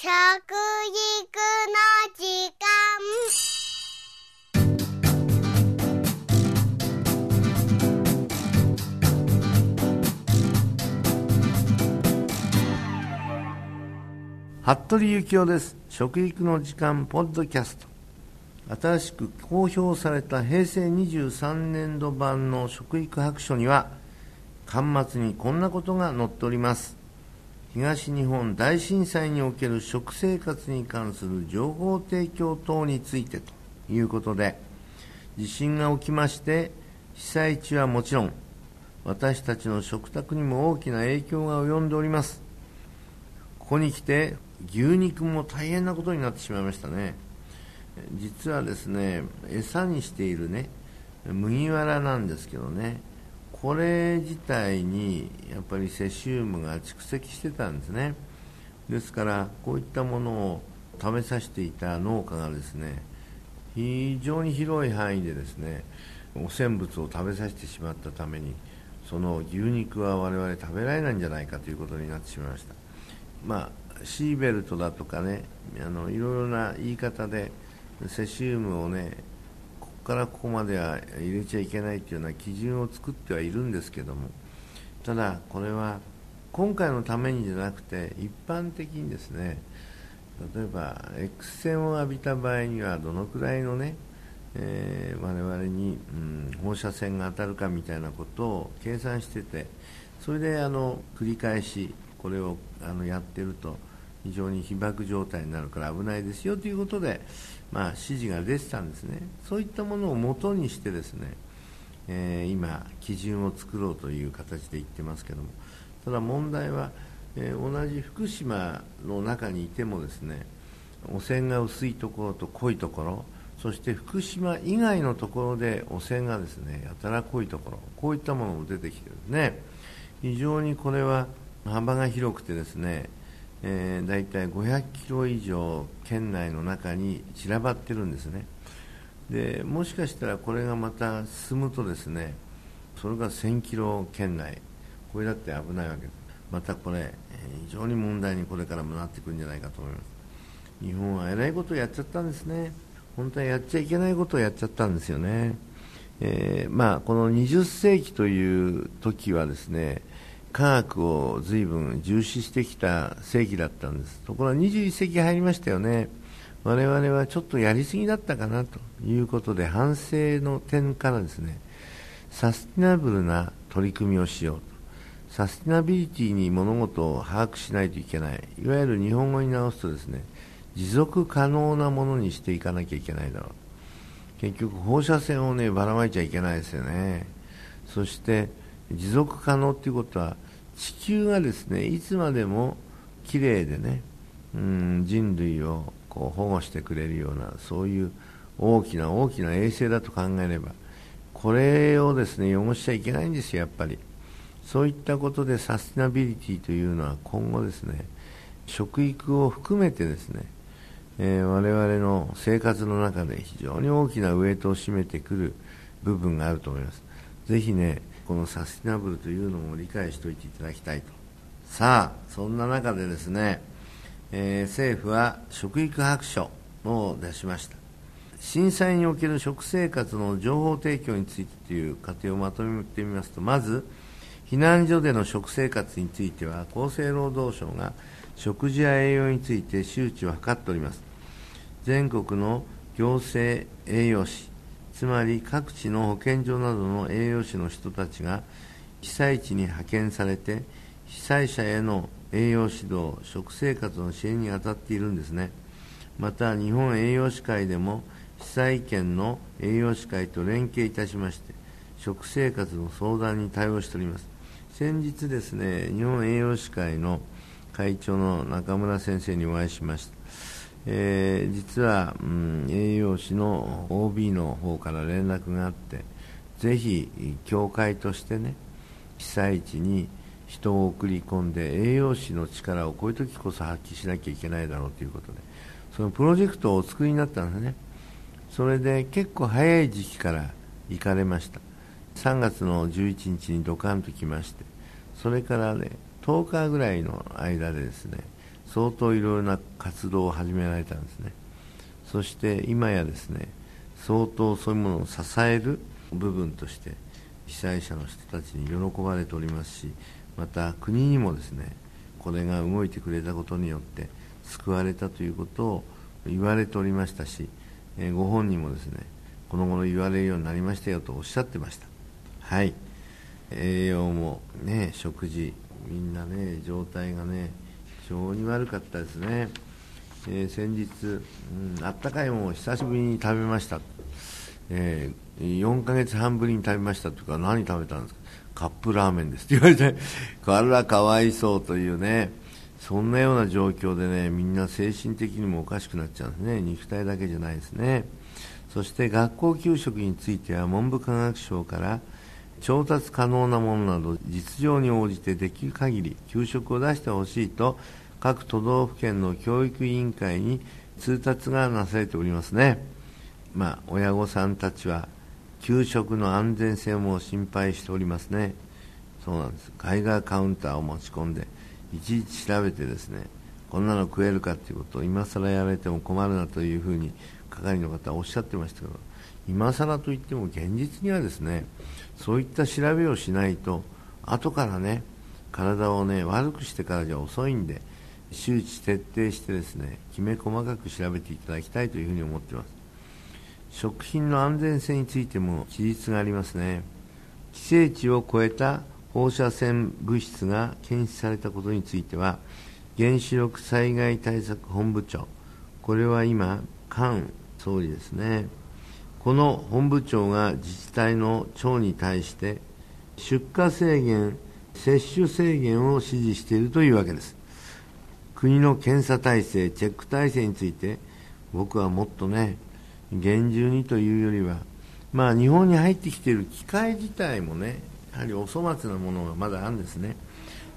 食育の時間。服部幸男です。食育の時間ポッドキャスト。新しく公表された平成23年度版の食育白書には端末にこんなことが載っております。東日本大震災における食生活に関する情報提供等についてということで地震が起きまして被災地はもちろん私たちの食卓にも大きな影響が及んでおります。ここに来て牛肉も大変なことになってしまいましたね。実はですね餌にしているね麦わらなんですけどねこれ自体にやっぱりセシウムが蓄積してたんですね。ですからこういったものを食べさせていた農家がですね非常に広い範囲でですね汚染物を食べさせてしまったためにその牛肉は我々食べられないんじゃないかということになってしまいました。まあシーベルトだとかねあのいろいろな言い方でセシウムをねからここまでは入れちゃいけないというような基準を作ってはいるんですけどもただこれは今回のためにじゃなくて一般的にですね例えば X 線を浴びた場合にはどのくらいのね、えー、我々に、うん、放射線が当たるかみたいなことを計算しててそれであの繰り返しこれをあのやってると非常に被爆状態になるから危ないですよということで、まあ、指示が出てたんですね、そういったものをもとにしてですね、えー、今、基準を作ろうという形で言ってますけども、ただ問題は、えー、同じ福島の中にいてもですね汚染が薄いところと濃いところ、そして福島以外のところで汚染がですねやたら濃いところ、こういったものも出てきてるんですね、非常にこれは幅が広くてですねえー、大体500キロ以上県内の中に散らばってるんですね。でもしかしたらこれがまた進むとですねそれが1000キロ圏内。これだって危ないわけ。ですまたこれ非常に問題にこれからもなってくるんじゃないかと思います。日本はえらいことをやっちゃったんですね。本当はやっちゃいけないことをやっちゃったんですよね、えー、まあ、この20世紀という時はですね科学を随分重視してきた世紀だったんです。ところが21世紀入りましたよね。我々はちょっとやりすぎだったかなということで反省の点からですね。サスティナブルな取り組みをしようと。サスティナビリティに物事を把握しないといけない。いわゆる日本語に直すとですね持続可能なものにしていかなきゃいけないだろう。結局放射線をねばらまいちゃいけないですよね。そして持続可能ということは地球がですねいつまでもきれいでねうん人類をこう保護してくれるようなそういう大きな大きな衛星だと考えればこれをですね汚しちゃいけないんですよやっぱり。そういったことでサステナビリティというのは今後ですね食育を含めてですね、えー、我々の生活の中で非常に大きなウエイトを占めてくる部分があると思います。ぜひねこのサスティナブルというのも理解しておいていただきたいと。さあそんな中でですね、えー、政府は食育白書を出しました。震災における食生活の情報提供についてという過程をまとめてみますとまず避難所での食生活については厚生労働省が食事や栄養について周知を図っております。全国の行政栄養士つまり各地の保健所などの栄養士の人たちが被災地に派遣されて被災者への栄養指導食生活の支援に当たっているんですね。また日本栄養士会でも被災県の栄養士会と連携いたしまして食生活の相談に対応しております。先日ですね日本栄養士会の会長の中村先生にお会いしました。えー、実は、うん、栄養士の OB の方から連絡があってぜひ協会としてね被災地に人を送り込んで栄養士の力をこういう時こそ発揮しなきゃいけないだろうということでそのプロジェクトをお作りになったんですね。それで結構早い時期から行かれました。3月の11日にドカンと来ましてそれからね10日ぐらいの間でですね相当いろいろな活動を始められたんですね。そして今やですね相当そういうものを支える部分として被災者の人たちに喜ばれておりますしまた国にもですねこれが動いてくれたことによって救われたということを言われておりましたし、えご本人もですねこの頃言われるようになりましたよとおっしゃってました。はい。栄養もね食事みんなね状態がね非常に悪かったですね、えー、先日、うん、あったかいものを久しぶりに食べました、えー、4ヶ月半ぶりに食べましたというか何食べたんですか？カップラーメンです。って言われてあらかわいそうというねそんなような状況でねみんな精神的にもおかしくなっちゃうんですね。肉体だけじゃないですね。そして学校給食については文部科学省から調達可能なものなど実情に応じてできる限り給食を出してほしいと各都道府県の教育委員会に通達がなされておりますね、まあ、親御さんたちは給食の安全性も心配しておりますね。そうなんです。海外カウンターを持ち込んでいちいち調べてですねこんなの食えるかということを今更やられても困るなというふうに係の方はおっしゃってましたけど今更といっても現実にはですねそういった調べをしないと後からね体をね悪くしてからじゃ遅いんで周知徹底してですねきめ細かく調べていただきたいというふうに思っています。食品の安全性についても記述がありますね。規制値を超えた放射線物質が検出されたことについては原子力災害対策本部長これは今菅総理ですね。この本部長が自治体の長に対して出荷制限接種制限を指示しているというわけです。国の検査体制チェック体制について僕はもっとね厳重にというよりはまあ日本に入ってきている機械自体もねやはりお粗末なものがまだあるんですね。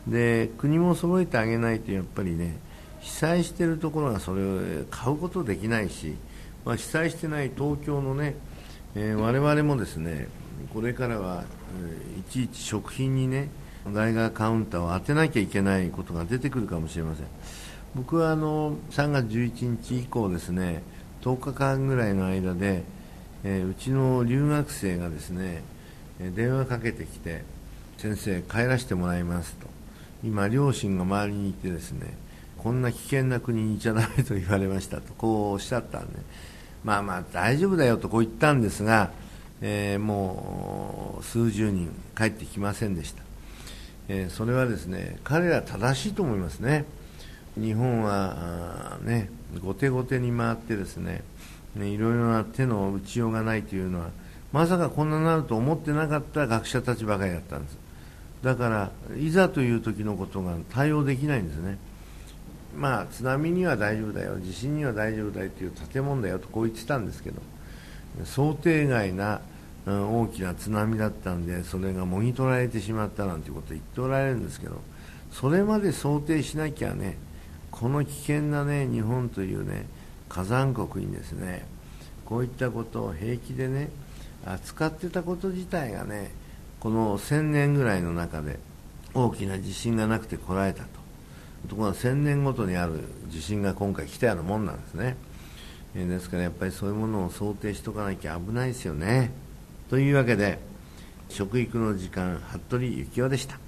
で国も揃えてあげないとやっぱりね被災しているところがそれを買うことできないし、まあ、被災してない東京のね、えー、我々もですねこれからは、えー、いちいち食品にね外貨カウンターを当てなきゃいけないことが出てくるかもしれません。僕はあの3月11日以降ですね10日間ぐらいの間で、えー、うちの留学生がですね電話かけてきて先生帰らせてもらいますと。今両親が周りにいてですねこんな危険な国にいちゃだめと言われましたとこうおっしゃったんでまあまあ大丈夫だよとこう言ったんですが、えー、もう数十人帰ってきませんでした、えー、それはですね彼ら正しいと思いますね。日本はね後手後手に回ってですねねいろいろな手の打ちようがないというのはまさかこんなになると思ってなかった学者たちばかりだったんです。だからいざという時のことが対応できないんですね。まあ津波には大丈夫だよ地震には大丈夫だよという建物だよとこう言ってたんですけど想定外な、うん、大きな津波だったんでそれがもぎ取られてしまったなんてことを言っておられるんですけどそれまで想定しなきゃねこの危険なね日本というね火山国にですねこういったことを平気でね扱ってたこと自体がねこの1000年ぐらいの中で大きな地震がなくてこらえたと。ところが1000年ごとにある地震が今回来たようなもんなんですね、えー、ですからやっぱりそういうものを想定しとかなきゃ危ないですよね。というわけで食育の時間服部幸男でした。